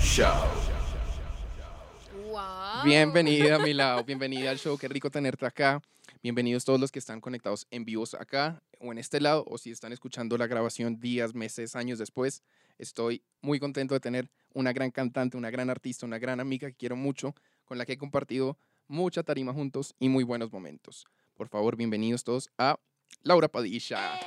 Show. Wow. Bienvenida a mi lado, bienvenida al show, qué rico tenerte acá. Bienvenidos todos los que están conectados en vivos acá o en este lado, o si están escuchando la grabación días, meses, años después. Estoy muy contento de tener una gran cantante, una gran artista, una gran amiga que quiero mucho, con la que he compartido mucha tarima juntos y muy buenos momentos. Por favor, bienvenidos todos a Laura Padilla.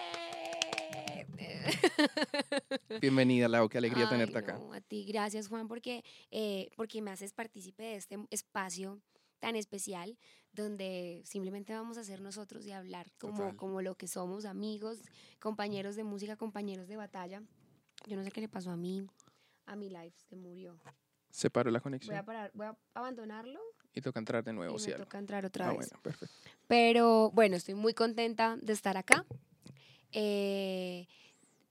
Bienvenida, Lau, qué alegría Ay, tenerte acá. no, a ti, gracias Juan, porque, eh, porque me haces partícipe de este espacio tan especial donde simplemente vamos a ser nosotros y hablar como, Total. como lo que somos, amigos, compañeros de música, compañeros de batalla. Yo no sé qué le pasó a mí, a mi life, se murió. Se paró la Voy conexión a parar, voy a abandonarlo y toca entrar de y nuevo, me algo. toca entrar otra Ah, vez. bueno, perfecto. Pero bueno, estoy muy contenta de estar acá. Eh,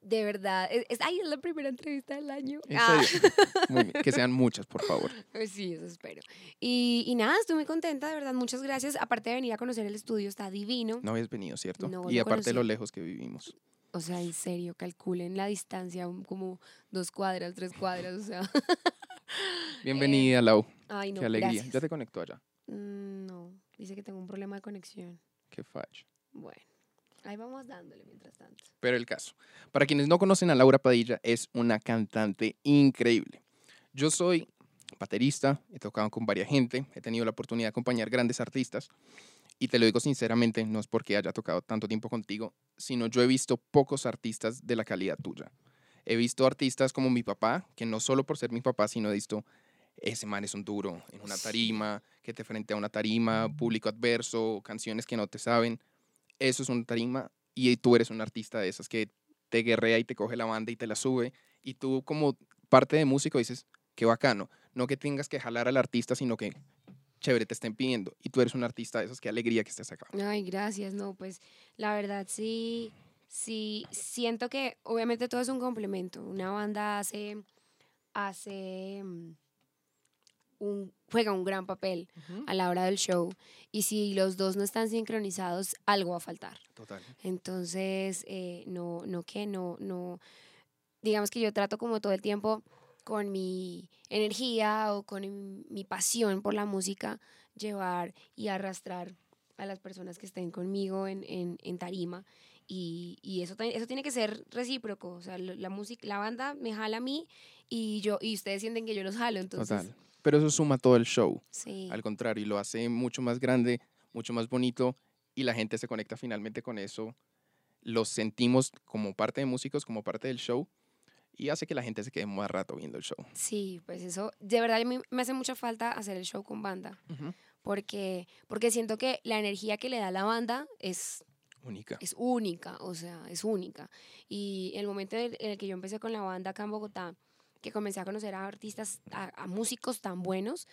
de verdad, es, es- ay, es la primera entrevista del año. ¿En Ah. serio? Muy bien, que sean muchas, por favor. Pues sí, eso espero. Y, y nada, estoy muy contenta, de verdad, muchas gracias. Aparte de venir a conocer el estudio, está divino. No habías venido, ¿cierto? No, y aparte de lo lejos que vivimos. O sea, en serio, calculen la distancia, como dos cuadras, tres cuadras, o sea. Bienvenida, Lau. Ay, no, Qué alegría. gracias. Ya te conectó allá. Mm, No, dice que tengo un problema de conexión. Qué fallo. Bueno, ahí vamos dándole mientras tanto. Pero el caso. Para quienes no conocen a Laura Padilla, es una cantante increíble. Yo soy baterista, he tocado con varias gente, he tenido la oportunidad de acompañar grandes artistas. Y te lo digo sinceramente, no es porque haya tocado tanto tiempo contigo, sino yo he visto pocos artistas de la calidad tuya. He visto artistas como mi papá, que no solo por ser mi papá, sino he visto, ese man es un duro en una tarima, que te frente a una tarima, público adverso, canciones que no te saben. Eso es una tarima y tú eres un artista de esas que te guerrea y te coge la banda y te la sube. Y tú como parte de músico dices, qué bacano. No que tengas que jalar al artista, sino que chévere te estén pidiendo. Y tú eres un artista de esos, qué alegría que estés acá. Ay, gracias. No, pues la verdad sí, sí, siento que obviamente todo es un complemento. Una banda hace, hace, mm, un, juega un gran papel a la hora del show. Y si los dos no están sincronizados, algo va a faltar. Total. Entonces, eh, no, no que no, no, digamos que yo trato como todo el tiempo con mi energía o con mi- mi pasión por la música, llevar y arrastrar a las personas que estén conmigo en, en, en tarima. Y, y eso, eso tiene que ser recíproco. O sea, la música, la banda me jala a mí y yo, y ustedes sienten que yo los jalo. Entonces, Total. Pero eso suma todo el show. sí. Al contrario, y lo hace mucho más grande, mucho más bonito y la gente se conecta finalmente con eso. Lo sentimos como parte de músicos, como parte del show y hace que la gente se quede más rato viendo el show. Sí, pues eso, de verdad me hace mucha falta hacer el show con banda. porque, porque siento que la energía que le da la banda es, Única. es única, o sea, es única. Y el momento en el que yo empecé con la banda acá en Bogotá, que comencé a conocer a artistas, a, a músicos tan buenos,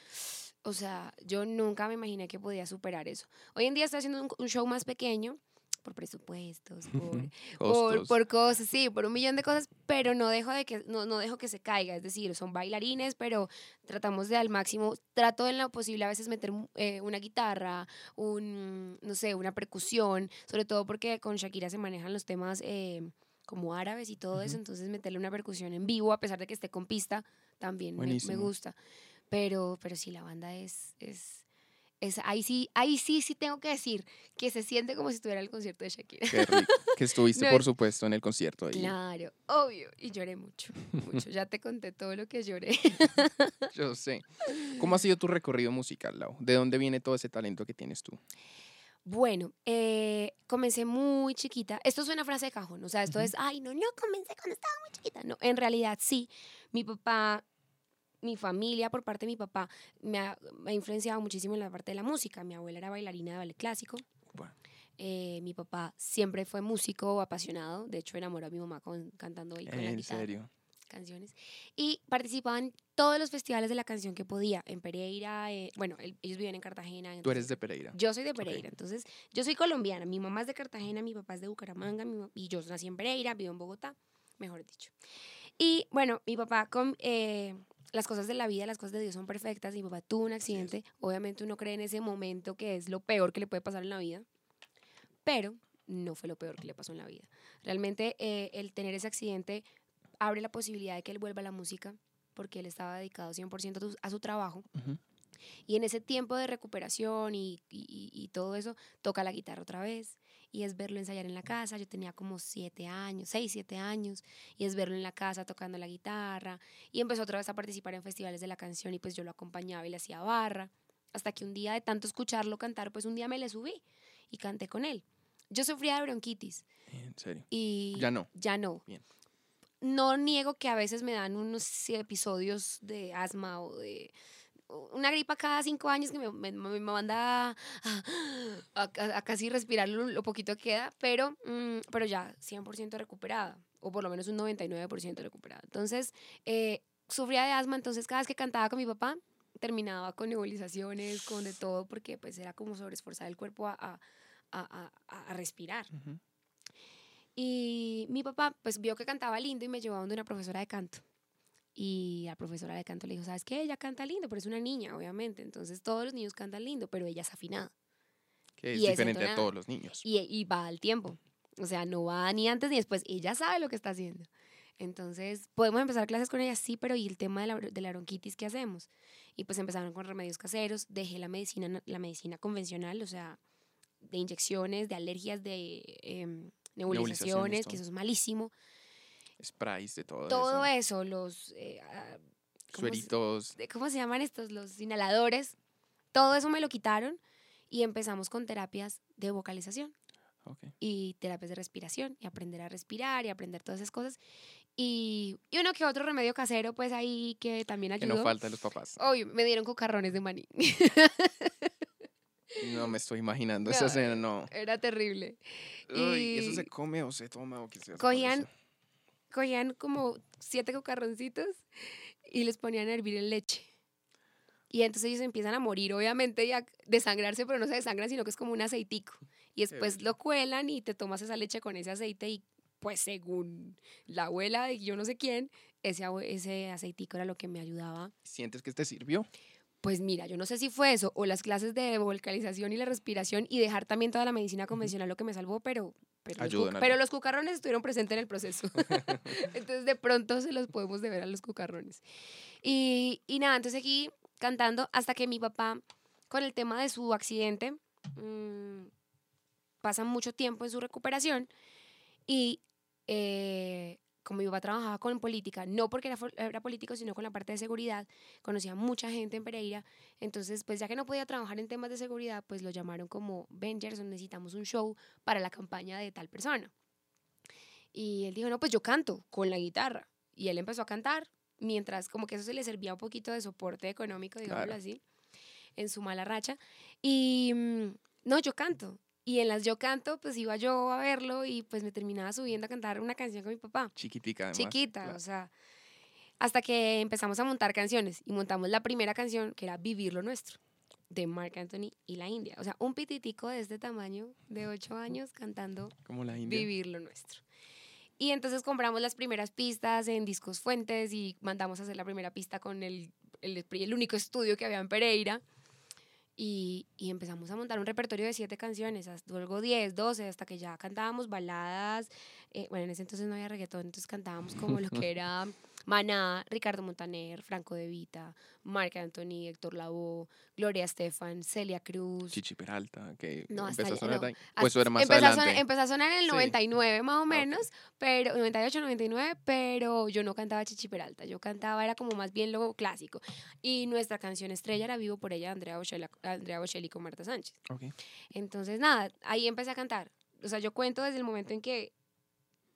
o sea, yo nunca me imaginé que podía superar eso. Hoy en día estoy haciendo un, un show más pequeño, por presupuestos, por, por, por cosas, sí, por un millón de cosas, pero no dejo de que no, no dejo que se caiga, es decir, son bailarines, pero tratamos de al máximo, trato en lo posible a veces meter eh, una guitarra, un, no sé, una percusión, sobre todo porque con Shakira se manejan los temas eh, como árabes y todo eso, Ujú. entonces meterle una percusión en vivo, a pesar de que esté con pista, también me, me gusta. Pero, pero sí, la banda es, es, es, ahí sí, ahí sí, sí tengo que decir que se siente como si estuviera en el concierto de Shakira. Qué rico. Que estuviste, No, por es- supuesto, en el concierto ahí. Claro, obvio. Y lloré mucho, mucho. Ya te conté todo lo que lloré. Yo sé. ¿Cómo ha sido tu recorrido musical, Lau? ¿De dónde viene todo ese talento que tienes tú? Bueno, eh, comencé muy chiquita. Esto es una frase de cajón, o sea, esto es, ay, no, no, comencé cuando estaba muy chiquita. No, en realidad sí. Mi papá, mi familia, por parte de mi papá, me ha, me ha influenciado muchísimo en la parte de la música. Mi abuela era bailarina de ballet clásico. Bueno, Eh, mi papá siempre fue músico apasionado. De hecho, enamoró a mi mamá con, cantando ahí con la en guitarra. serio. canciones. Y participaba en todos los festivales de la canción que podía, en Pereira, eh, bueno, el- ellos viven en Cartagena. Tú eres de Pereira. Yo soy de Pereira, entonces yo soy colombiana, mi mamá es de Cartagena, mi papá es de Bucaramanga, mi y yo nací en Pereira, vivo en Bogotá, mejor dicho. Y bueno, mi papá con eh, las cosas de la vida, las cosas de Dios son perfectas, mi papá tuvo un accidente, obviamente uno cree en ese momento que es lo peor que le puede pasar en la vida, pero no fue lo peor que le pasó en la vida. Realmente eh, el tener ese accidente abre la posibilidad de que él vuelva a la música porque él estaba dedicado 100% a su- a su trabajo. Y en ese tiempo de recuperación y, y- y todo eso, toca la guitarra otra vez. Y es verlo ensayar en la casa. Yo tenía como siete años, seis, siete años. Y es verlo en la casa tocando la guitarra. Y empezó otra vez a participar en festivales de la canción y pues yo lo acompañaba y le hacía barra. Hasta que un día de tanto escucharlo cantar, pues un día me le subí y canté con él. Yo sufría de bronquitis En serio. y Ya no. ya no. Bien. No niego que a veces me dan unos episodios de asma o de una gripa cada cinco años que me, me- me manda a, casi respirar lo, poquito que queda, pero, mm, pero ya 100% recuperada, o por lo menos un 99% recuperada. Entonces, eh, sufría de asma, entonces cada vez que cantaba con mi papá, terminaba con nebulizaciones, con de todo, porque pues era como sobreesforzar el cuerpo a, a- respirar. Ujú. Y mi papá, pues vio que cantaba lindo y me llevó a donde una profesora de canto. Y la profesora de canto le dijo, ¿sabes qué? Ella canta lindo, pero es una niña, obviamente. Entonces todos los niños cantan lindo, pero ella es afinada. Que es Y es diferente a todos los niños. Y, y va al tiempo. O sea, no va ni antes ni después. Ella sabe lo que está haciendo. Entonces, podemos empezar clases con ella, sí, pero ¿y el tema de la, de la bronquitis qué hacemos? Y pues empezaron con remedios caseros, dejé la medicina, na- la medicina convencional, o sea, de inyecciones, de alergias, de em, nebulizaciones, Nebulizaciones, que eso es malísimo. Sprays de todo, todo eso. eso, los, eh, ah, ¿cómo se- Sueritos. de- ¿cómo se llaman estos? Los inhaladores, todo eso me lo quitaron y empezamos con terapias de vocalización Ok. y terapias de respiración y aprender a respirar y aprender todas esas cosas. Y, y uno que otro remedio casero, pues ahí que también Que ayudó. no falta de los papás. Obvio, me dieron cucarrones de maní. No me estoy imaginando esa No, escena, no. Era terrible. Uy, ¿Eso y- se come o se toma o qué se hace con Cogían- como siete cucarroncitos y les ponían a hervir en leche. Y entonces ellos empiezan a morir, obviamente, y a desangrarse, pero no se desangran, sino que es como un aceitico. Y después lo cuelan y te tomas esa leche con ese aceite y pues según la abuela de yo no sé quién, ese, ese aceitico era lo que me ayudaba. ¿Sientes que te sirvió? Pues mira, yo no sé si fue eso o las clases de vocalización y la respiración y dejar también toda la medicina convencional lo que me salvó, pero, pero, los, pero los cucarrones estuvieron presentes en el proceso. entonces de pronto se los podemos deber a los cucarrones. Y, y nada, entonces aquí cantando hasta que mi papá, con el tema de su accidente, mm, pasa mucho tiempo en su recuperación y eh, como mi papá trabajaba con política, no porque era, era político, sino con la parte de seguridad, conocía mucha gente en Pereira, entonces pues ya que no podía trabajar en temas de seguridad, pues lo llamaron como, Ben Gerson, necesitamos un show para la campaña de tal persona. Y él dijo, no, pues yo canto con la guitarra. Y él empezó a cantar, mientras como que eso se le servía un poquito de soporte económico, digámoslo Claro. así, en su mala racha. Y mm, no, yo canto. Y en las yo canto, pues iba yo a verlo y pues me terminaba subiendo a cantar una canción con mi papá Chiquitica, además. chiquita, claro. o sea, hasta que empezamos a montar canciones y montamos la primera canción que era Vivir lo Nuestro, de Mark Anthony y la India. O sea, un pititico de este tamaño, de ocho años, cantando Como la India. Vivir lo Nuestro. Y entonces compramos las primeras pistas en Discos Fuentes y mandamos a hacer la primera pista con el, el, el único estudio que había en Pereira. Y, y empezamos a montar un repertorio de siete canciones, hasta- luego 10, 12, hasta que ya cantábamos baladas. eh, bueno, en ese entonces no había reggaetón, entonces cantábamos como lo que era Maná, Ricardo Montaner, Franco De Vita, Marc Anthony, Héctor Lavoe, Gloria Estefan, Celia Cruz. Chichi Peralta, que No, hasta empezó a sonar no. eso era más empezó, a sonar, empezó a sonar en el Sí. 99 más o Ah, menos, pero 98, 99, pero yo no cantaba Chichi Peralta, yo cantaba era como más bien lo clásico. Y nuestra canción estrella era Vivo por ella, Andrea Bocelli, Andrea Bocelli con Marta Sánchez. Ok. Entonces, nada, ahí empecé a cantar. O sea, yo cuento desde el momento en que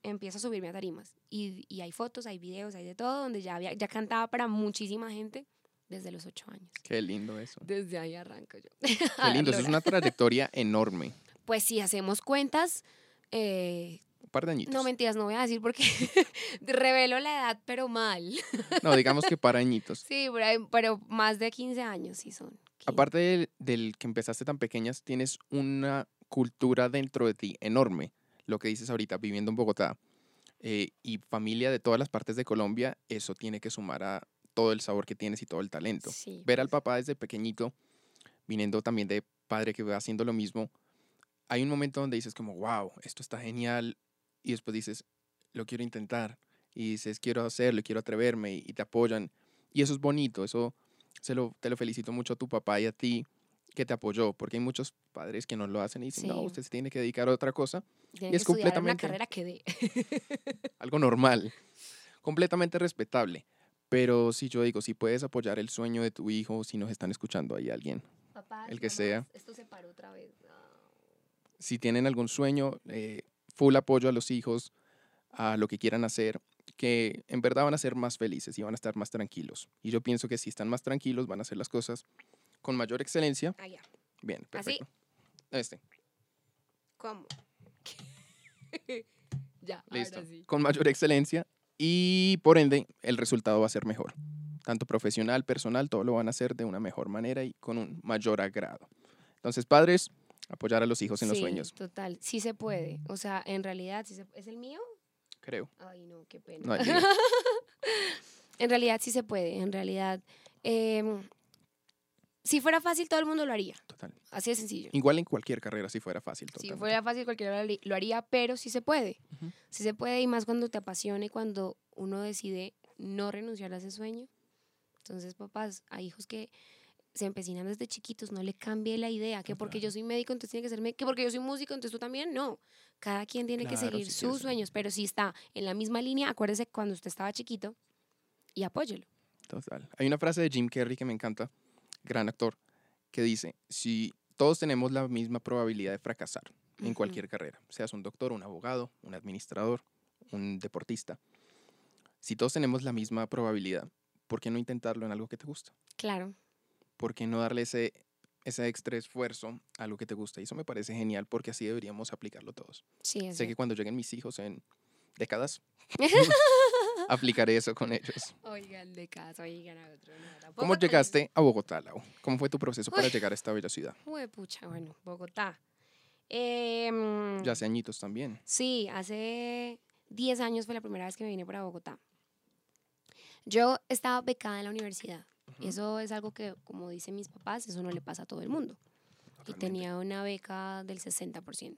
empiezo a subirme a tarimas. Y, y hay fotos, hay videos, hay de todo, donde ya, había, ya cantaba para muchísima gente desde los ocho años. Qué lindo eso. Desde ahí arranco yo. Qué lindo. Eso es una trayectoria enorme. Pues si hacemos cuentas, eh, Un par de añitos. no mentiras, no voy a decir porque revelo la edad, pero mal. No, digamos que para añitos. Sí, pero, pero más de 15 años sí son. Aparte del, del que empezaste tan pequeñas, tienes una cultura dentro de ti enorme. Lo que dices ahorita, viviendo en Bogotá eh, y familia de todas las partes de Colombia, eso tiene que sumar a todo el sabor que tienes y todo el talento. Sí, Ver al papá desde pequeñito, viniendo también de padre que va haciendo lo mismo, hay un momento donde dices como, wow, esto está genial, y después dices, lo quiero intentar, y dices, quiero hacerlo, quiero atreverme, y, y te apoyan. Y eso es bonito, eso se lo, te lo felicito mucho a tu papá y a ti que te apoyó, porque hay muchos padres que no lo hacen y dicen, no, Sí. usted se tiene que dedicar a otra cosa, Tiene es que completamente- una carrera que dé. algo normal, completamente respetable. Pero si yo digo, si puedes apoyar el sueño de tu hijo, si nos están escuchando ahí alguien, El que sea. Esto se paró otra vez. No. si tienen algún sueño, eh, full apoyo a los hijos, a lo que quieran hacer, que en verdad van a ser más felices y van a estar más tranquilos. Y yo pienso que si están más tranquilos, van a hacer las cosas con mayor excelencia. Ah, ya. Bien, ¿Así? perfecto. Este, ¿Cómo? ya, listo. ahora sí. Con mayor excelencia y por ende el resultado va a ser mejor. Tanto profesional, personal, todo lo van a hacer de una mejor manera y con un mayor agrado. Entonces, padres, apoyar a los hijos en los sueños, Total, sí se puede. O sea, en realidad, sí se- ¿es el mío? creo. Ay, no, qué pena. No en realidad sí se puede. En realidad, em, si fuera fácil, todo el mundo lo haría. Total. Así de sencillo. Igual en cualquier carrera, si fuera fácil. Si totalmente. fuera fácil, cualquiera lo harí- lo haría, pero sí se puede. Ujú. Sí se puede, y más cuando te apasiona y cuando uno decide no renunciar a ese sueño. Entonces, papás, hay hijos que se empecinan desde chiquitos, no le cambie la idea, que porque yo soy médico, entonces tiene que ser médico, que porque yo soy músico, entonces tú también, no. Cada quien tiene que Claro, seguir si quiere sus sueños, pero si está en la misma línea, acuérdese cuando usted estaba chiquito y apóyelo. Total. Hay una frase de Jim Carrey que me encanta, gran actor, que dice, si todos tenemos la misma probabilidad de fracasar en cualquier carrera, seas un doctor, un abogado, un administrador, un deportista, si todos tenemos la misma probabilidad, ¿por qué no intentarlo en algo que te gusta? Claro, ¿Por qué no darle ese, ese extra esfuerzo a lo que te gusta? Y eso me parece genial porque así deberíamos aplicarlo todos. sí, Sé que cuando lleguen mis hijos en décadas, aplicaré eso con ellos. Oigan de casa, oigan a otro. no, ¿Cómo llegaste a Bogotá, Lau? ¿Cómo fue tu proceso para Uy. llegar a esta bella ciudad? Juepucha, bueno, Bogotá. Em, Ya hace añitos también. Sí, hace 10 años fue la primera vez que me vine para Bogotá. Yo estaba becada en la universidad. Eso es algo que, como dicen mis papás, eso no le pasa a todo el mundo. Y tenía una beca del 60%.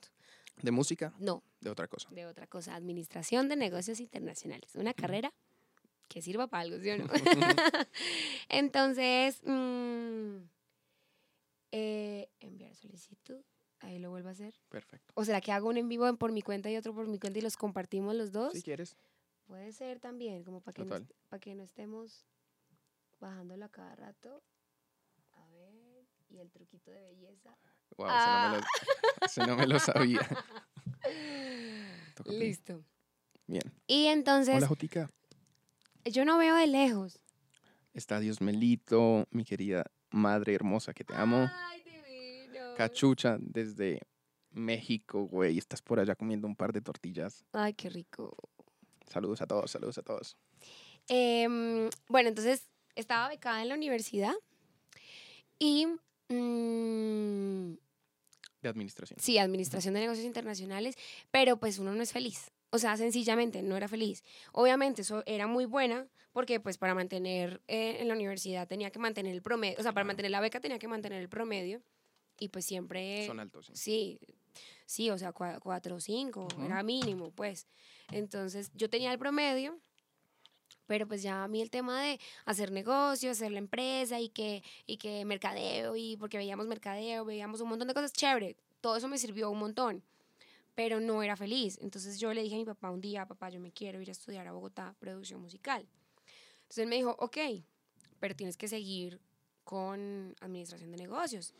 ¿De música? No, De otra cosa. de otra cosa, Administración de Negocios Internacionales. Una carrera que sirva para algo, ¿sí o no? Entonces, mm, eh, enviar solicitud, ahí lo vuelvo a hacer. Perfecto. ¿O será que hago un en vivo por mi cuenta y otro por mi cuenta y los compartimos los dos? Si quieres. Puede ser también, como para que, no, para que no estemos bajándolo a cada rato. A ver, y el truquito de belleza. Wow, Ah. no me lo, ese no me lo sabía. Listo. Bien. Y entonces, Hola, Jotica. yo no veo de lejos. Está Dios Melito, mi querida madre hermosa que te amo. Ay, divino. Cachucha desde México, güey. Estás por allá comiendo un par de tortillas. Ay, qué rico. Saludos a todos, saludos a todos. Em, bueno, entonces estaba becada en la universidad y mm, De administración. sí, administración de negocios internacionales, pero pues uno no es feliz. O sea, sencillamente no era feliz. Obviamente eso era muy buena porque pues para mantener eh, en la universidad tenía que mantener el promedio, o sea, para mantener la beca tenía que mantener el promedio y pues siempre... Son altos. sí. Sí, sí, o sea, cua- cuatro o cinco, Ujú. era mínimo, pues. Entonces, yo tenía el promedio, pero pues ya a mí el tema de hacer negocio, hacer la empresa y que, y que mercadeo, y porque veíamos mercadeo, veíamos un montón de cosas, chévere, todo eso me sirvió un montón, pero no era feliz. Entonces yo le dije a mi papá un día, papá, yo me quiero ir a estudiar a Bogotá, producción musical. Entonces él me dijo, ok, pero tienes que seguir con administración de negocios.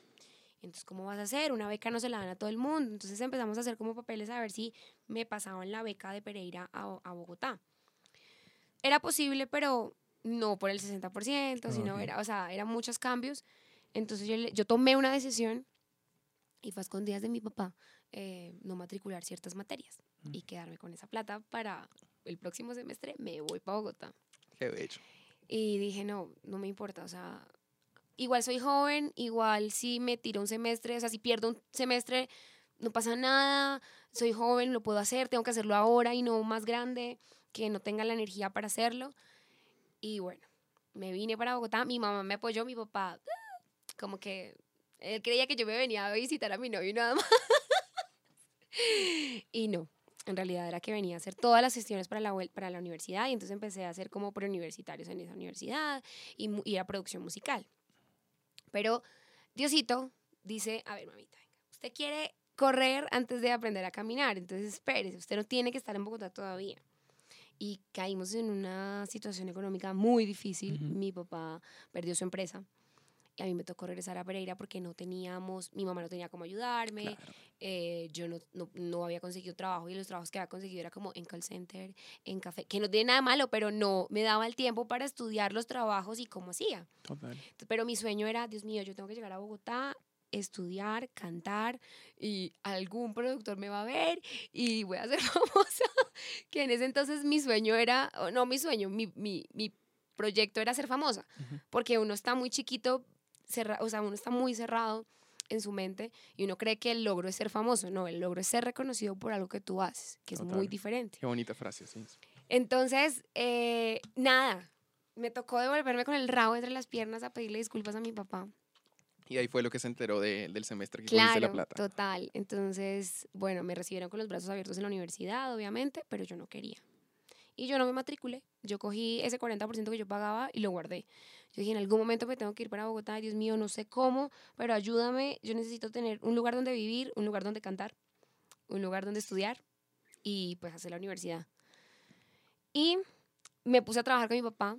Entonces, ¿cómo vas a hacer? Una beca no se la dan a todo el mundo. Entonces empezamos a hacer como papeles a ver si me pasaban la beca de Pereira a, a Bogotá. Era posible, pero no por el 60%, sino Ok. era, o sea, eran muchos cambios. Entonces yo, yo tomé una decisión y fue a escondidas de mi papá eh, no matricular ciertas materias y quedarme con esa plata para el próximo semestre me voy para Bogotá. Qué bello. Y dije, no, no me importa, o sea, igual soy joven, igual si me tiro un semestre, o sea, si pierdo un semestre, no pasa nada, soy joven, lo puedo hacer, tengo que hacerlo ahora y no más grande, que no tenga la energía para hacerlo. Y bueno, me vine para Bogotá, mi mamá me apoyó, mi papá, como que él creía que yo me venía a visitar a mi novio y nada más. y no. En realidad era que venía a hacer todas las gestiones para la, para la universidad y entonces empecé a hacer como preuniversitarios en esa universidad y, y a producción musical. Pero Diosito dice, a ver, mamita, usted quiere correr antes de aprender a caminar, entonces espérese, usted no tiene que estar en Bogotá todavía. Y caímos en una situación económica muy difícil. Ujú. Mi papá perdió su empresa y a mí me tocó regresar a Pereira porque no teníamos, mi mamá no tenía cómo ayudarme, Claro. eh, yo no, no, no había conseguido trabajo y los trabajos que había conseguido era como en call center, en café, que no tiene nada malo, pero no me daba el tiempo para estudiar los trabajos y cómo hacía. Total. Pero mi sueño era, Dios mío, yo tengo que llegar a Bogotá, estudiar, cantar y algún productor me va a ver y voy a ser famosa. Que en ese entonces mi sueño era, o no mi sueño, mi, mi, mi proyecto era ser famosa, porque uno está muy chiquito, cerra, o sea, uno está muy cerrado en su mente y uno cree que el logro es ser famoso. No, el logro es ser reconocido por algo que tú haces, que es muy diferente. Qué bonita frase, sí. Entonces, eh, nada, me tocó devolverme con el rabo entre las piernas a pedirle disculpas a mi papá. Y ahí fue lo que se enteró de- del semestre que cogiste la Claro, plata. total. Entonces, bueno, me recibieron con los brazos abiertos en la universidad, obviamente, pero yo no quería. Y yo no me matriculé. Yo cogí ese 40% que yo pagaba y lo guardé. Yo dije, en algún momento me tengo que ir para Bogotá, Dios mío, no sé cómo, pero ayúdame. Yo necesito tener un lugar donde vivir, un lugar donde cantar, un lugar donde estudiar y pues hacer la universidad. Y me puse a trabajar con mi papá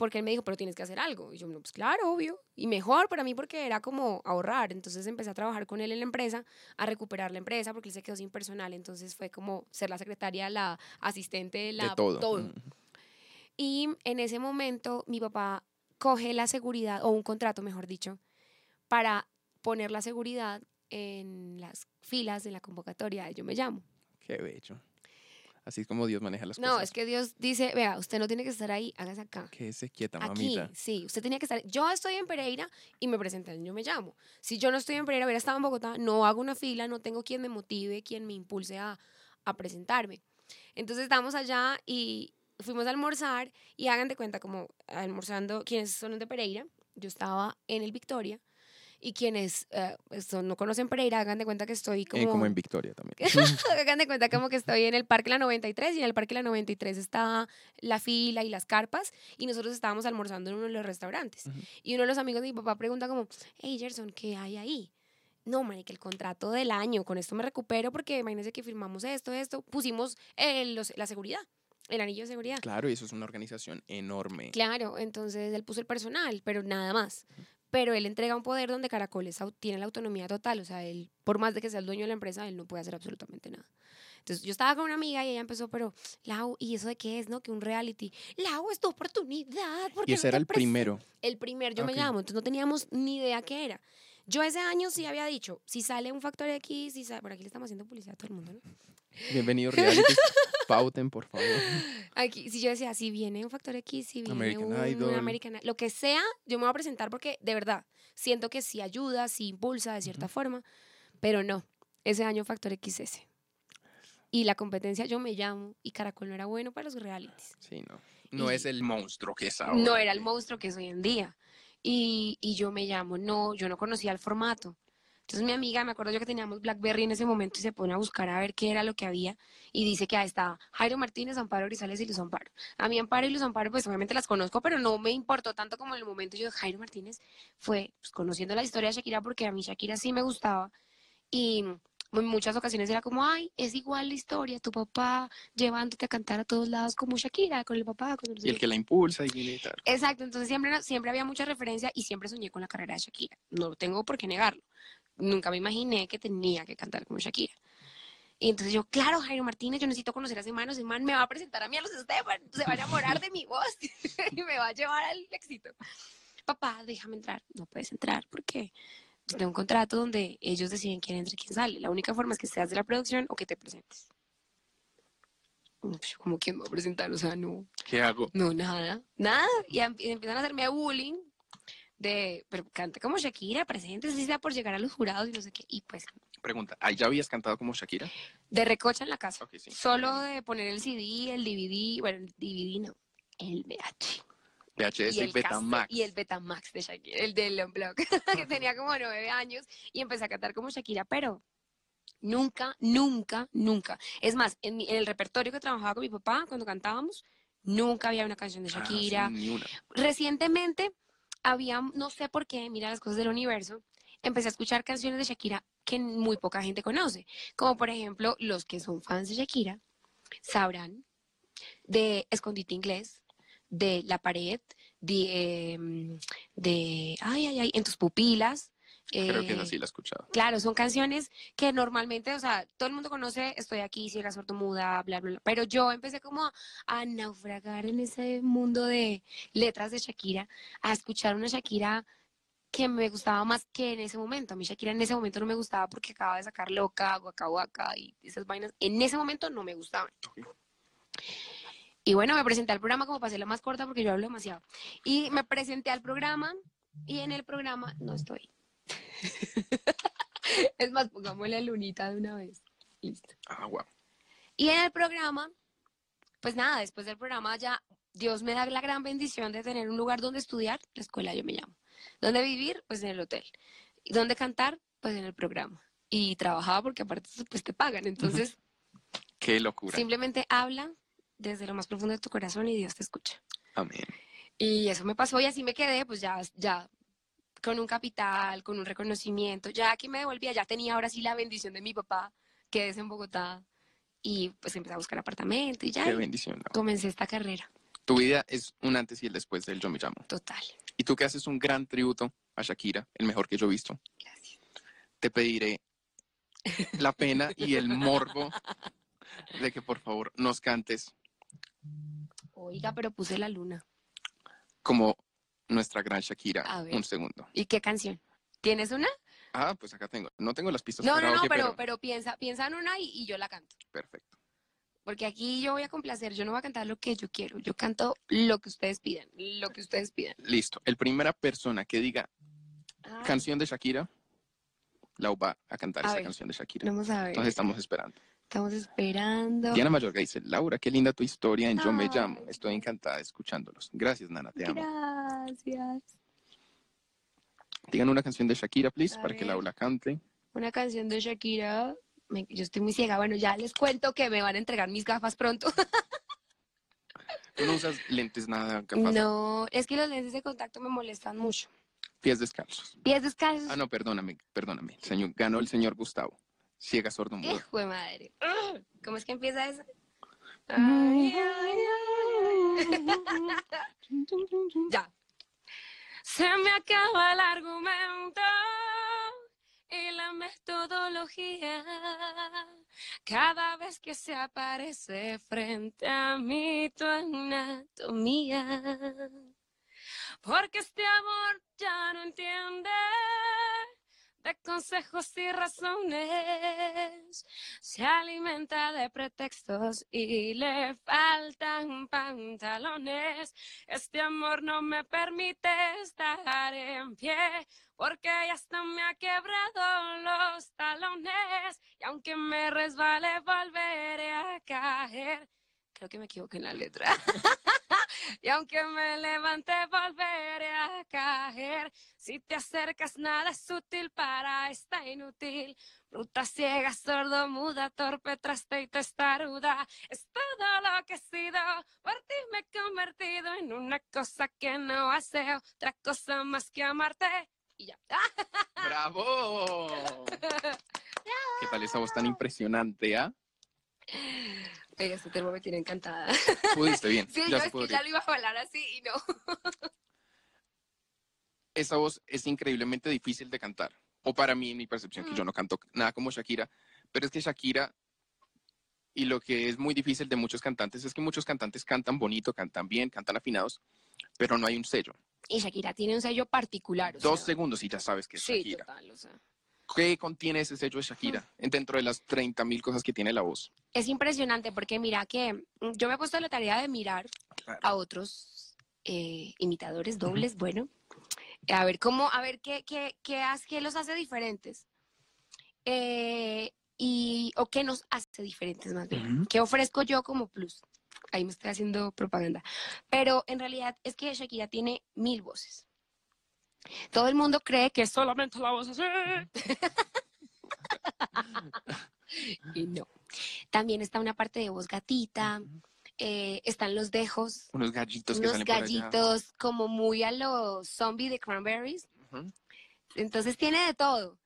porque él me dijo, pero tienes que hacer algo. Y yo, no, pues claro, obvio. Y mejor para mí porque era como ahorrar. Entonces empecé a trabajar con él en la empresa, a recuperar la empresa porque él se quedó sin personal. Entonces fue como ser la secretaria, la asistente, la de todo. Mm. y en ese momento mi papá coge la seguridad, o un contrato, mejor dicho, para poner la seguridad en las filas de la convocatoria de Yo Me Llamo. Qué bello. Así es como Dios maneja las No, cosas. es que Dios dice, vea, usted no tiene que estar ahí, hágase acá. Quédese quieta, Aquí, mamita. sí, usted tenía que estar. Yo estoy en Pereira y me presenté en Yo Me Llamo. Si yo no estoy en Pereira, hubiera estado en Bogotá, no hago una fila, no tengo quien me motive, quien me impulse a, a presentarme. Entonces estábamos allá y fuimos a almorzar y hagan de cuenta como almorzando, quienes son de Pereira, yo estaba en el Victoria y quienes eh, son- no conocen Pereira, hagan de cuenta que estoy Eh, como... como en Victoria también. Hagan de cuenta como que estoy en el Parque La 93 y en el Parque La 93 está la fila y las carpas y nosotros estábamos almorzando en uno de los restaurantes. Ujú. Y uno de los amigos de mi papá pregunta como, hey Gerson, ¿qué hay ahí? No, que el contrato del año, con esto me recupero porque imagínense que firmamos esto, esto, pusimos el- los- la seguridad, el anillo de seguridad. Claro, y eso es una organización enorme. Claro, entonces él puso el personal, pero nada más. Pero él entrega un poder donde Caracol es au- tiene la autonomía total, o sea, él, por más de que sea el dueño de la empresa, él no puede hacer absolutamente nada. Entonces yo estaba con una amiga y ella empezó, pero Lau, ¿y eso de qué es, no? Que un reality. Lau, es tu oportunidad. ¿por Y ese no era el pres-?" primero. El primer, yo me llamo, entonces no teníamos ni idea qué era. Yo ese año sí había dicho, si sale un Factor X, si sale, por aquí le estamos haciendo publicidad a todo el mundo, ¿no? Bienvenido, reality. Pauten, por favor. Aquí, si yo decía, si viene un Factor X, si viene American un Idol. American lo que sea, yo me voy a presentar porque de verdad siento que sí ayuda, sí impulsa de cierta forma, pero no, ese año Factor XS. Y la competencia yo me llamo y Caracol no era bueno para los realities. Sí, no. No Y- es el monstruo que es ahora. No era el monstruo que es hoy en día. Y, y yo me llamo, no, yo no conocía el formato. Entonces mi amiga, me acuerdo yo que teníamos Blackberry en ese momento y se pone a buscar a ver qué era lo que había y dice que ahí está Jairo Martínez, Amparo Grisales y Luz Amparo. A mí Amparo y Luz Amparo pues obviamente las conozco, pero no me importó tanto como en el momento yo Jairo Martínez fue pues, conociendo la historia de Shakira porque a mí Shakira sí me gustaba y en muchas ocasiones era como, ay, es igual la historia, tu papá llevándote a cantar a todos lados como Shakira, con el papá, con sé Y el qué". que la impulsa y tal. Exacto, entonces siempre, siempre había mucha referencia y siempre soñé con la carrera de Shakira. No tengo por qué negarlo. Nunca me imaginé que tenía que cantar como Shakira. Y entonces yo, claro, Jairo Martínez, yo necesito conocer a ese man, ese man me va a presentar a mí a los Estefan, se va a enamorar de mi voz y me va a llevar al éxito. Papá, déjame entrar. No puedes entrar porque tengo un contrato donde ellos deciden quién entra y quién sale. La única forma es que seas de la producción o que te presentes. Uf, Como quién me va a presentar, o sea, no. ¿Qué hago? No, nada, nada. Y, em- y empiezan a hacerme bullying de, pero canta como Shakira, presente, si sea por llegar a los jurados y no sé qué. Y pues, Pregunta, ¿ah, ¿ya habías cantado como Shakira? de recocha en la casa. Sí. Solo de poner el CD, el DVD, bueno, el DVD no, el VH. VHS y, el Betamax. Y el Betamax de Shakira, el del Unblock, que tenía como nueve años y empecé a cantar como Shakira, pero Nunca, nunca, nunca. Es más, en, mi- en el repertorio que trabajaba con mi papá cuando cantábamos, nunca había una canción de Ah, sí, Shakira. ni una. Recientemente había, no sé por qué, mira las cosas del universo, empecé a escuchar canciones de Shakira que muy poca gente conoce. Como por ejemplo, los que son fans de Shakira sabrán de Escondite Inglés, de La Pared, de, em, de ay, ay, ay, En tus pupilas. Creo que eh, esa sí la he escuchado. Claro, son canciones que normalmente, o sea, todo el mundo conoce, estoy aquí, ciega, sordomuda, bla, bla, bla. Pero yo empecé como a, naufragar en ese mundo de letras de Shakira, a escuchar una Shakira que me gustaba más que en ese momento. A mí Shakira en ese momento no me gustaba porque acababa de sacar Loca, Guaca Guaca y esas vainas. En ese momento no me gustaban. Y bueno, me presenté al programa como pasé la más corta porque yo hablo demasiado. Y me presenté al programa y en el programa no estoy. es más, pongámosle lunita de una vez. Listo. Ah, wow. Y en el programa, pues nada, después del programa ya Dios me da la gran bendición de tener un lugar donde estudiar, la escuela yo me llamo. Donde vivir, pues en el hotel. Y donde cantar, pues en el programa. Y trabajaba porque aparte pues te pagan. Entonces, Qué locura. simplemente habla desde lo más profundo de tu corazón y Dios te escucha. Amén. Y eso me pasó y así me quedé, pues ya, ya con un capital, con un reconocimiento. Ya que me devolvía, ya tenía ahora sí la bendición de mi papá, que es en Bogotá. Y pues empecé a buscar apartamento y ya Qué bendición. Comencé esta carrera. Tu vida es un antes y el después del Yo Me Llamo. Total. Y tú que haces un gran tributo a Shakira, el mejor que yo he visto, Gracias. te pediré la pena y el morbo de que por favor nos cantes Oiga, pero puse la luna. como nuestra gran Shakira. A ver. Un segundo. ¿Y qué canción? ¿Tienes una? Ah, pues acá tengo. No tengo las pistas. No, no, no, karaoke, pero, pero piensa, piensa en una y, y yo la canto. Perfecto. Porque aquí yo voy a complacer, yo no voy a cantar lo que yo quiero, yo canto lo que ustedes pidan, lo que ustedes pidan. Listo. El primera persona que diga Ah, canción de Shakira, la va a cantar A esa ver. canción de Shakira. Vamos a ver. Entonces estamos esperando. Estamos esperando. Diana Mayorga dice, Laura, qué linda tu historia en Yo Me Ay. Llamo. Estoy encantada escuchándolos. Gracias, Nana, te amo. Gracias. Digan una canción de Shakira, please, A para que ver. Laura cante. Una canción de Shakira. Me- yo estoy muy ciega. Bueno, ya les cuento que me van a entregar mis gafas pronto. Tú no usas lentes nada capaz. No, es que los lentes de contacto me molestan mucho. Pies descalzos. Pies descalzos. Ah, no, perdóname, perdóname. Señor, ganó el señor Gustavo. Ciega, sordo, mudo. Hijo de madre. ¿Cómo es que empieza eso? Ay, ay, ay. Ya. Se me acaba el argumento y la metodología cada vez que se aparece frente a mí tu anatomía. Porque este amor ya no entiende de consejos y razones. Se alimenta de pretextos y le faltan pantalones. Este amor no me permite estar en pie. Porque ya hasta me ha quebrado los talones. Y aunque me resbale, volveré a caer. Creo que me equivoqué en la letra. y aunque me levante, volveré a caer. Si te acercas, nada es útil para esta inútil. Bruta, ciega, sordo, muda, torpe, traste y testaruda. Es todo lo que he sido. Por ti me he convertido en una cosa que no hace otra cosa más que amarte. Y ya. ¡Bravo! ¿Qué tal esa voz tan impresionante, ah? Oiga, este termo me tiene encantada. Pudiste bien. Sí, ya yo es que ya lo iba a hablar así y no. Esa voz es increíblemente difícil de cantar. O para mí, en mi percepción, que yo no canto nada como Shakira. Pero es que Shakira, y lo que es muy difícil de muchos cantantes, es que muchos cantantes cantan bonito, cantan bien, cantan afinados, pero no hay un sello. Y Shakira tiene un sello particular. o Dos sea, segundos y ya sabes que es Sí, Shakira. total, o sea. ¿Qué contiene ese sello de Shakira en- dentro de las 30 mil cosas que tiene la voz? Es impresionante porque mira que mm, yo me he puesto la tarea de mirar Claro. a otros eh, imitadores dobles, bueno, a ver cómo, a ver qué, qué, qué, hace- qué los hace diferentes. Eh, y, o qué nos hace diferentes más bien. ¿Qué ofrezco yo como plus? Ahí me estoy haciendo propaganda. Pero en realidad es que Shakira tiene mil voces. Todo el mundo cree que es solamente la voz así. y no. También está una parte de voz gatita, eh, están los dejos, Unos gallitos que unos salen por allá. gallitos como muy a los zombies de Cranberries. Entonces tiene de todo.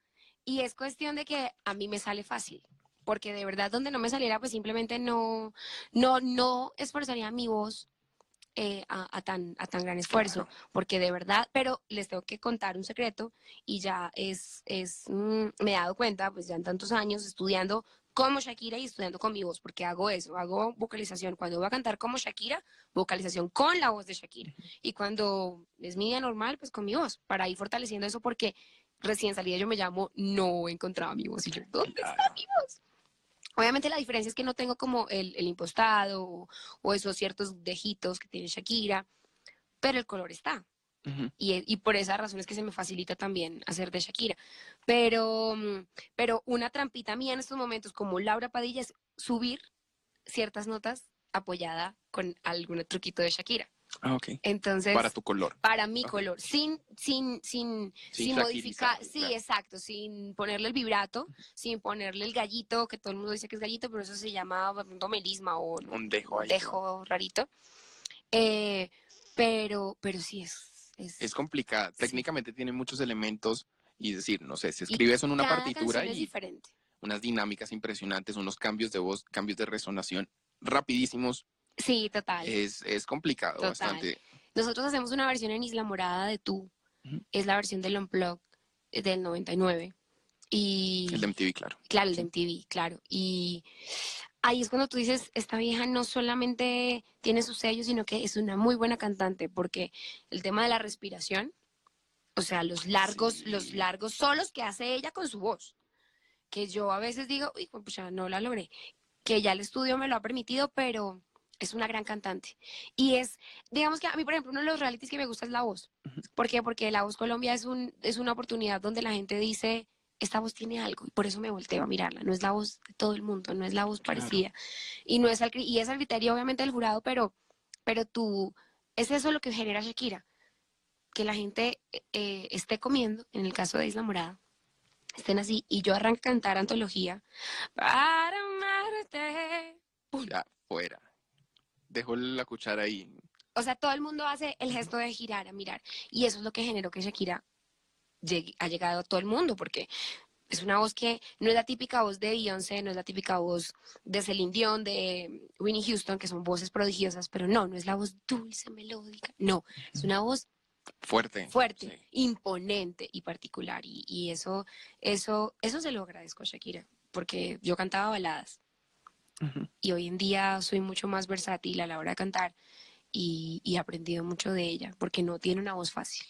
Y es cuestión de que a mí me sale fácil. Porque de verdad, donde no me saliera, pues simplemente no, no, no esforzaría mi voz eh, a, a tan, a tan gran esfuerzo. Porque de verdad, pero les tengo que contar un secreto y ya es, es mm, me he dado cuenta, pues ya en tantos años estudiando como Shakira y estudiando con mi voz, porque hago eso, hago vocalización. Cuando voy a cantar como Shakira, vocalización con la voz de Shakira. Y cuando es mi día normal, pues con mi voz, para ir fortaleciendo eso, porque recién salida yo me llamo, no encontraba mi voz. Y yo, ¿dónde está mi voz? Obviamente la diferencia es que no tengo como el, el impostado o, o esos ciertos dejitos que tiene Shakira, pero el color está. Y, y por esa razón es que se me facilita también hacer de Shakira. Pero, mm, pero una trampita mía en estos momentos, como Laura Padilla, es subir ciertas notas apoyada con algún truquito de Shakira. Ah, ok. Entonces, Para tu color. para mi color, sin, sin, sin, Sin sin modificar, sí, claro. exacto, sin ponerle el vibrato, sin ponerle el gallito, que todo el mundo dice que es gallito, pero eso se llama melisma o Un dejo ahí. dejo rarito. Eh, pero, pero sí es, es, Es complicada. Sí. Técnicamente tiene muchos elementos y es decir, no sé, se escribe eso en una cada partitura es y diferente. unas dinámicas impresionantes, unos cambios de voz, cambios de resonación rapidísimos. Sí, total. Es, es complicado Total. bastante. Nosotros hacemos una versión en Isla Morada de Tú, es la versión del Unplug eh, del 99. Y El de MTV, claro. Claro, el de MTV, claro. Y ahí es cuando tú dices, esta vieja no solamente tiene su sello, sino que es una muy buena cantante, porque el tema de la respiración, o sea, los largos, Sí. los largos solos que hace ella con su voz, que yo a veces digo, uy, pues ya no la logré, que ya el estudio me lo ha permitido, pero es una gran cantante. Y es, digamos que a mí, por ejemplo, uno de los realities que me gusta es La Voz. ¿Por qué? Porque La Voz Colombia es, un, es una oportunidad donde la gente dice, esta voz tiene algo, y por eso me volteo a mirarla. No es la voz de todo el mundo, no es la voz Claro. parecida. Y, no es al, y es al criterio, obviamente, del jurado, pero, pero tú, es eso lo que genera Shakira. Que la gente eh, esté comiendo, en el caso de Isla Morada, estén así, y yo arranco a cantar antología. Para amarte. Pum. Ya, fuera. Dejo la cuchara ahí. O sea, todo el mundo hace el gesto de girar a mirar. Y eso es lo que generó que Shakira llegue- ha llegado a todo el mundo, porque es una voz que no es la típica voz de Beyoncé, no es la típica voz de Celine Dion, de Winnie Houston, que son voces prodigiosas, pero no, no es la voz dulce, melódica, no, es una voz Fuerte. fuerte, Sí. imponente y particular. Y, y eso, eso, eso se lo agradezco a Shakira, porque yo cantaba baladas Y hoy en día soy mucho más versátil a la hora de cantar y, y he aprendido mucho de ella, porque no tiene una voz fácil.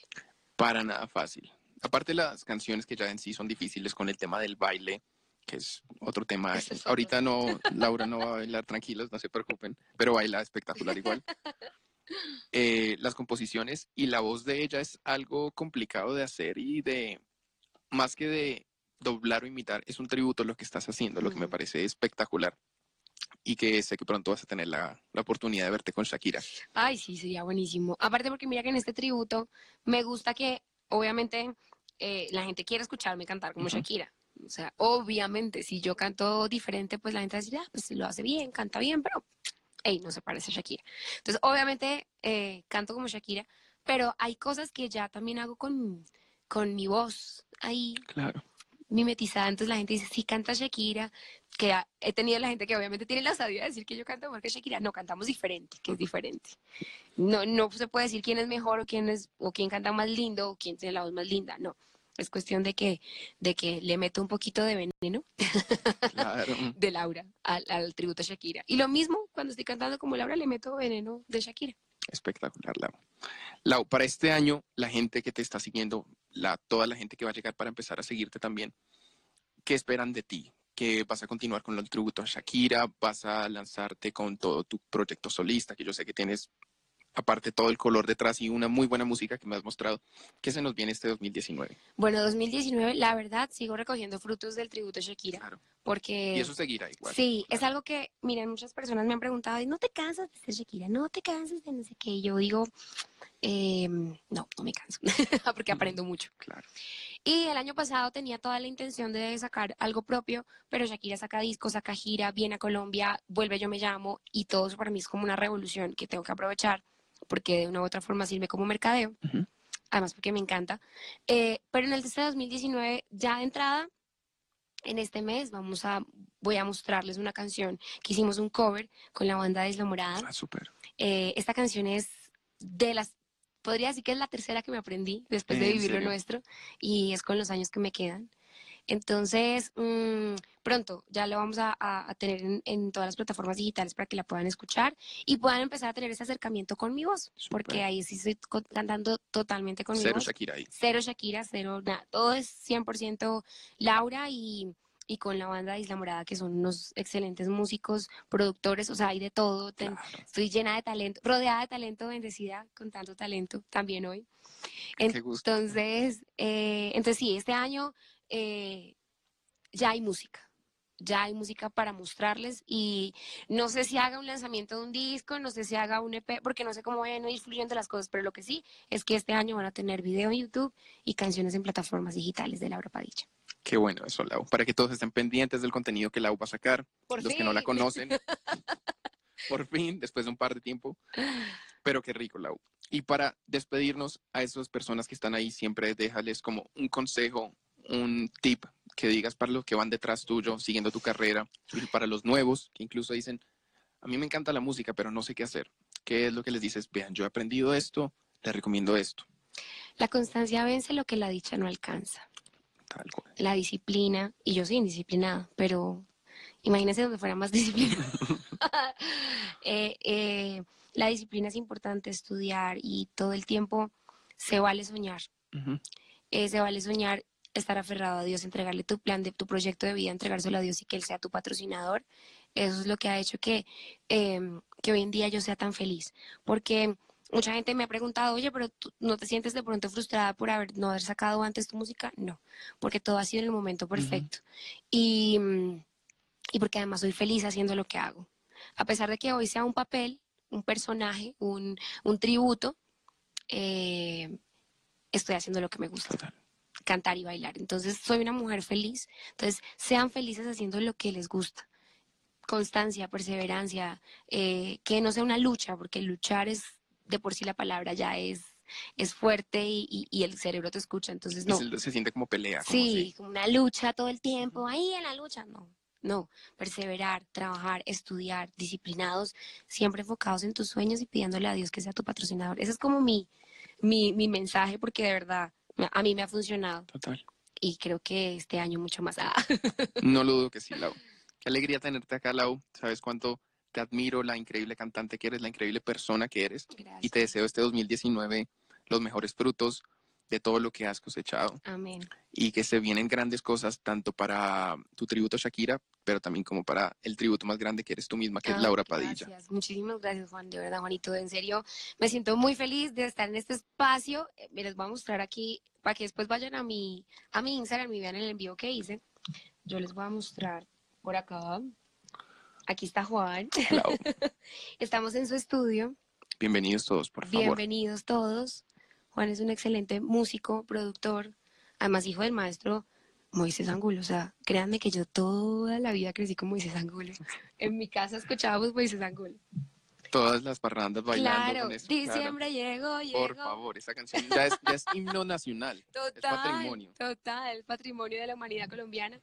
Para nada fácil. Aparte las canciones que ya en sí son difíciles con el tema del baile, que es otro tema. Otro Ahorita no, Laura no va a bailar tranquilos, no se preocupen, pero baila espectacular igual. Eh, las composiciones y la voz de ella es algo complicado de hacer y de, más que de doblar o imitar, es un tributo a lo que estás haciendo, lo que me parece espectacular. Y que sé que pronto vas a tener la, la oportunidad de verte con Shakira. Ay, sí, sería buenísimo. Aparte porque mira que en este tributo me gusta que obviamente eh, la gente quiere escucharme cantar como. Shakira. O sea, obviamente, si yo canto diferente, pues la gente va a decir, ah, pues lo hace bien, canta bien, pero, hey, no se parece a Shakira. Entonces, obviamente, eh, canto como Shakira, pero hay cosas que ya también hago con, con mi voz ahí Claro. mimetizada. Entonces la gente dice, sí, canta Shakira, que he tenido la gente que obviamente tiene la sabia de decir que yo canto mejor que Shakira. No, cantamos diferente, que es diferente. No, no se puede decir quién es mejor o quién es, o quién canta más lindo o quién tiene la voz más linda. No. Es cuestión de que, de que le meto un poquito de veneno Claro. de Laura al, al tributo a Shakira. Y lo mismo cuando estoy cantando como Laura, le meto veneno de Shakira. Espectacular, Lau. Lau, para este año, la gente que te está siguiendo, la, toda la gente que va a llegar para empezar a seguirte también, ¿qué esperan de ti? ¿Que vas a continuar con el tributo a Shakira? ¿Vas a lanzarte con todo tu proyecto solista? Que yo sé que tienes, aparte, todo el color detrás y una muy buena música que me has mostrado. ¿Qué se nos viene este 2019? Bueno, 2019, la verdad, sigo recogiendo frutos del tributo a Shakira. Claro. Porque... Y eso seguirá igual. Sí, es claro. algo que, miren, muchas personas me han preguntado, ¿y no te cansas de ser Shakira? ¿No te cansas de no sé qué? Y yo digo, Em, no, no me canso, porque aprendo mucho. Claro. Y el año pasado tenía toda la intención de sacar algo propio, pero Shakira saca disco, saca gira, viene a Colombia, vuelve Yo Me Llamo, y todo eso para mí es como una revolución que tengo que aprovechar, porque de una u otra forma sirve como mercadeo, Ujú. además porque me encanta. Eh, pero en el de este 2019, ya de entrada, en este mes, vamos a, voy a mostrarles una canción que hicimos un cover con la banda de Isla Morada. Ah, súper. Eh, esta canción es de las, podría decir que es la tercera que me aprendí después de ¿En vivir lo nuestro y es con los años que me quedan. Entonces, mm, pronto ya lo vamos a, a- a tener en, en todas las plataformas digitales para que la puedan escuchar y puedan empezar a tener ese acercamiento con mi voz, porque ahí sí estoy cantando totalmente con mi Cero voz. Shakira ahí. Cero Shakira, cero nada. Todo es 100% Laura y, y con la banda de Isla Morada, que son unos excelentes músicos, productores, o sea, hay de todo. Claro. Estoy llena de talento, rodeada de talento, bendecida con tanto talento también hoy. Qué gusto. Entonces, eh, entonces sí, este año eh, ya hay música. Ya hay música para mostrarles y no sé si haga un lanzamiento de un disco, no sé si haga un EP, porque no sé cómo vayan a ir fluyendo las cosas, pero lo que sí es que este año van a tener video en YouTube y canciones en plataformas digitales de Laura Padilla. Qué bueno eso, Lau. Para que todos estén pendientes del contenido que Lau va a sacar. Por los que no la conocen. Por fin, después de un par de tiempo. Pero qué rico, Lau. Y para despedirnos a esas personas que están ahí, siempre déjales como un consejo, un tip que digas para los que van detrás tuyo, siguiendo tu carrera, y para los nuevos, que incluso dicen, a mí me encanta la música, pero no sé qué hacer. ¿Qué es lo que les dices? Vean, yo he aprendido esto, les recomiendo esto. La constancia vence lo que la dicha no alcanza. Tal cual. La disciplina, y yo soy indisciplinada, pero imagínense donde fuera más disciplina. Eh, eh, la disciplina es importante estudiar y todo el tiempo se vale soñar. Ujú. Eh, se vale soñar, estar aferrado a Dios, entregarle tu plan de tu proyecto de vida, entregárselo a Dios y que Él sea tu patrocinador. Eso es lo que ha hecho que, em, que hoy en día yo sea tan feliz. Porque mucha gente me ha preguntado, oye, pero tú no te sientes de pronto frustrada por haber, no haber sacado antes tu música? No, porque todo ha sido en el momento perfecto. y, y porque además soy feliz haciendo lo que hago. A pesar de que hoy sea un papel, un personaje, un, un tributo, eh, estoy haciendo lo que me gusta Total. cantar y bailar. Entonces, soy una mujer feliz. Entonces, sean felices haciendo lo que les gusta. Constancia, perseverancia, eh, que no sea una lucha, porque luchar es, de por sí la palabra ya es, es fuerte y, y- y el cerebro te escucha. Entonces, no. se, se siente como pelea. Como Sí, como una lucha todo el tiempo, ahí en la lucha, no. No, perseverar, trabajar, estudiar, disciplinados, siempre enfocados en tus sueños y pidiéndole a Dios que sea tu patrocinador. Ese es como mi, mi, mi mensaje porque de verdad a mí me ha funcionado Total. y creo que este año mucho más. Ah, No lo dudo que sí, Lau. Qué alegría tenerte acá, Lau. Sabes cuánto te admiro, la increíble cantante que eres, la increíble persona que eres. Y gracias. te deseo este 2019 los mejores frutos de todo lo que has cosechado Amén. y que se vienen grandes cosas tanto para tu tributo Shakira, pero también como para el tributo más grande que eres tú misma, que es Ay, Laura Padilla. Gracias. Muchísimas gracias, Juan. De verdad, Juanito, en serio, me siento muy feliz de estar en este espacio. Eh, Me les voy a mostrar aquí para que después vayan a mi, a mi Instagram y vean el envío que hice. Yo les voy a mostrar por acá. Aquí está Juan. Estamos en su estudio. bienvenidos todos, por favor. Bienvenidos todos. Juan es un excelente músico, productor, además hijo del maestro Moisés Angulo. O sea, créanme que yo toda la vida crecí con Moisés Angulo. En mi casa escuchábamos Moisés Angulo. Todas las parrandas bailando Claro, con eso. claro. diciembre llegó, llegó. Por favor, esa canción ya es, ya es himno nacional. Total, patrimonio. Total, patrimonio de la humanidad colombiana,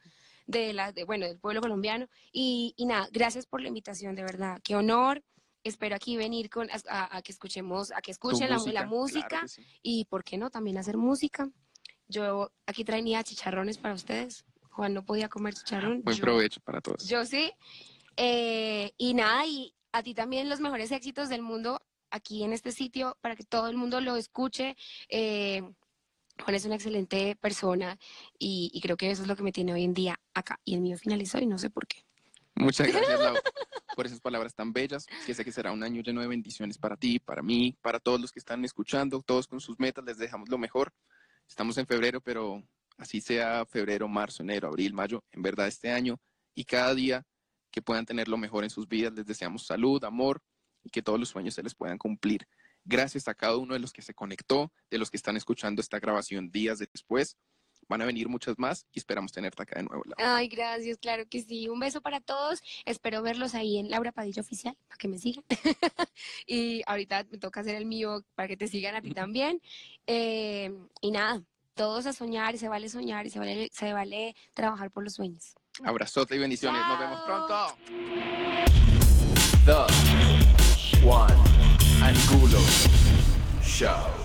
de la, de, bueno, del pueblo colombiano. Y, y nada, gracias por la invitación, de verdad. Qué honor. Espero aquí venir con, a, que escuchemos, a que escuchen la, música sí. y, ¿por qué no?, también hacer música. Yo aquí traía chicharrones para ustedes. Juan no podía comer chicharrón. Buen yo- provecho para todos. yo sí. Eh, y nada, y a ti también los mejores éxitos del mundo aquí en este sitio para que todo el mundo lo escuche. Eh, Juan es una excelente persona y, y creo que eso es lo que me tiene hoy en día acá. Y el mío finalizó y no sé por qué. Muchas gracias, Lau, por esas palabras tan bellas. Que sé que será un año lleno de bendiciones para ti, para mí, para todos los que están escuchando, todos con sus metas. Les dejamos lo mejor. Estamos en febrero, pero así sea febrero, marzo, enero, abril, mayo, en verdad este año y cada día que puedan tener lo mejor en sus vidas. Les deseamos salud, amor y que todos los sueños se les puedan cumplir Gracias a cada uno de los que se conectó, de los que están escuchando esta grabación días después. Van a venir muchas más y esperamos tenerte acá de nuevo. Laura. Ay, gracias, claro que sí. Un beso para todos. Espero verlos ahí en Laura Padilla Oficial, para que me sigan. y ahorita me toca hacer el mío para que te sigan a ti también. Eh, y nada, todos a soñar, se vale soñar y se vale, se vale trabajar por los sueños. Abrazote y bendiciones. Nos vemos pronto. The Juan Angulo Show.